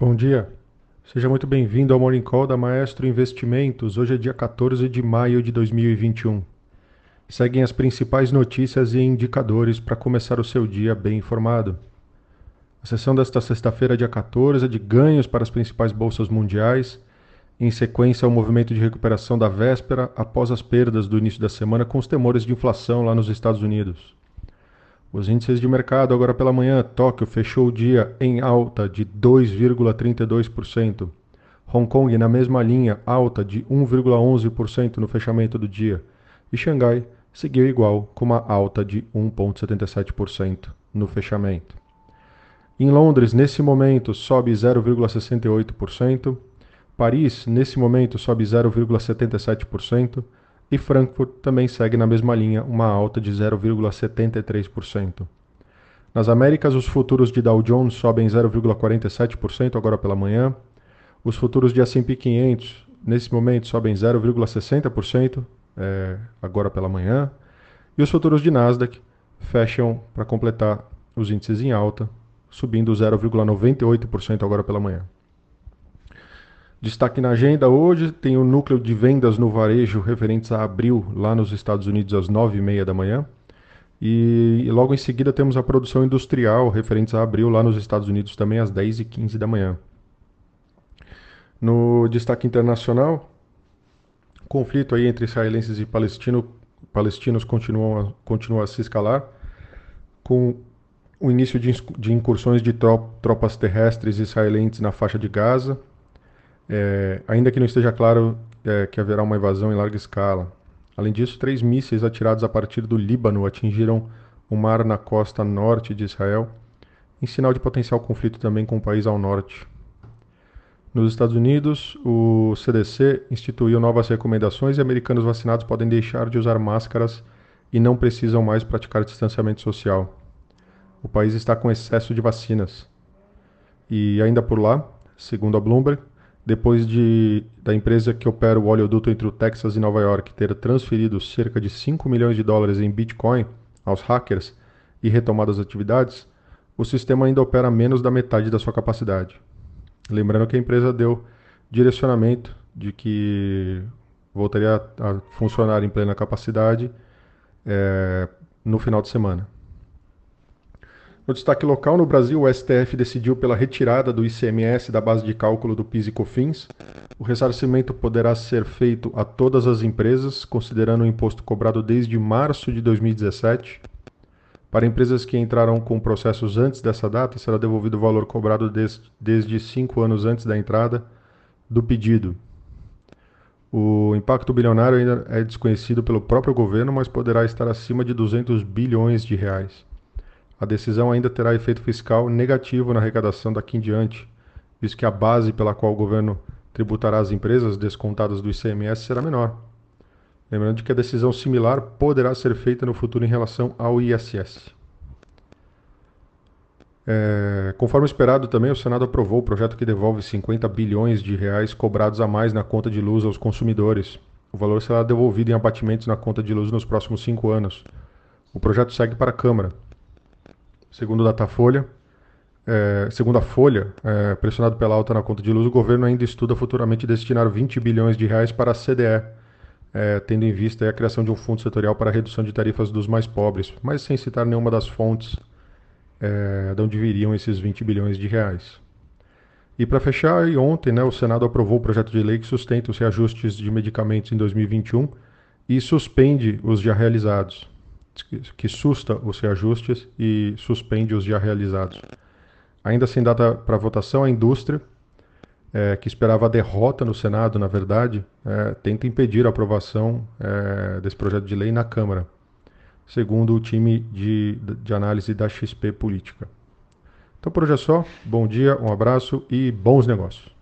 Bom dia. Seja muito bem-vindo ao Morning Call da Maestro Investimentos. Hoje é dia 14 de maio de 2021. Seguem as principais notícias e indicadores para começar o seu dia bem informado. A sessão desta sexta-feira, dia 14, é de ganhos para as principais bolsas mundiais, em sequência ao movimento de recuperação da véspera após as perdas do início da semana com os temores de inflação lá nos Estados Unidos. Os índices de mercado agora pela manhã, Tóquio fechou o dia em alta de 2,32%. Hong Kong na mesma linha, alta de 1,11% no fechamento do dia. E Xangai seguiu igual, com uma alta de 1,77% no fechamento. Em Londres, nesse momento, sobe 0,68%. Paris, nesse momento, sobe 0,77%. E Frankfurt também segue na mesma linha, uma alta de 0,73%. Nas Américas, os futuros de Dow Jones sobem 0,47% agora pela manhã. Os futuros de S&P 500, nesse momento, sobem 0,60% é, agora pela manhã. E os futuros de Nasdaq fecham para completar os índices em alta, subindo 0,98% agora pela manhã. Destaque na agenda hoje tem o núcleo de vendas no varejo referentes a abril lá nos Estados Unidos às 9h30 da manhã. E logo em seguida temos a produção industrial referentes a abril lá nos Estados Unidos também às 10h15 da manhã. No destaque internacional, conflito aí entre israelenses e palestino, palestinos continua, continua a se escalar, com o início de, de incursões de tropas terrestres israelenses na faixa de Gaza, é, ainda que não esteja claro é, que haverá uma invasão em larga escala. Além disso, três mísseis atirados a partir do Líbano atingiram o mar na costa norte de Israel, em sinal de potencial conflito também com o país ao norte. Nos Estados Unidos, o CDC instituiu novas recomendações e americanos vacinados podem deixar de usar máscaras e não precisam mais praticar distanciamento social. O país está com excesso de vacinas. E ainda por lá, segundo a Bloomberg, depois de da empresa que opera o oleoduto entre o Texas e Nova York ter transferido cerca de 5 milhões de dólares em Bitcoin aos hackers e retomado as atividades, o sistema ainda opera menos da metade da sua capacidade. Lembrando que a empresa deu direcionamento de que voltaria a funcionar em plena capacidade é, no final de semana. No destaque local, no Brasil, o STF decidiu pela retirada do ICMS da base de cálculo do PIS e COFINS. O ressarcimento poderá ser feito a todas as empresas, considerando o imposto cobrado desde março de 2017. Para empresas que entraram com processos antes dessa data, será devolvido o valor cobrado des desde cinco anos antes da entrada do pedido. O impacto bilionário ainda é desconhecido pelo próprio governo, mas poderá estar acima de 200 bilhões de reais. A decisão ainda terá efeito fiscal negativo na arrecadação daqui em diante, visto que a base pela qual o governo tributará as empresas descontadas do ICMS será menor. Lembrando que a decisão similar poderá ser feita no futuro em relação ao ISS. É, conforme esperado também, o Senado aprovou o projeto que devolve 50 bilhões de reais cobrados a mais na conta de luz aos consumidores. O valor será devolvido em abatimentos na conta de luz nos próximos cinco anos. O projeto segue para a Câmara. Segundo Datafolha, é, segundo a Folha, é, pressionado pela alta na conta de luz, o governo ainda estuda futuramente destinar 20 bilhões de reais para a CDE, é, tendo em vista a criação de um fundo setorial para a redução de tarifas dos mais pobres, mas sem citar nenhuma das fontes é, de onde viriam esses 20 bilhões de reais. E para fechar, ontem né, o Senado aprovou o projeto de lei que sustenta os reajustes de medicamentos em 2021 e suspende os já realizados que susta os reajustes e suspende os já realizados. Ainda sem data para votação, a indústria, é, que esperava a derrota no Senado, na verdade, é, tenta impedir a aprovação é, desse projeto de lei na Câmara, segundo o time de, de análise da XP Política. Então por hoje é só. Bom dia, um abraço e bons negócios.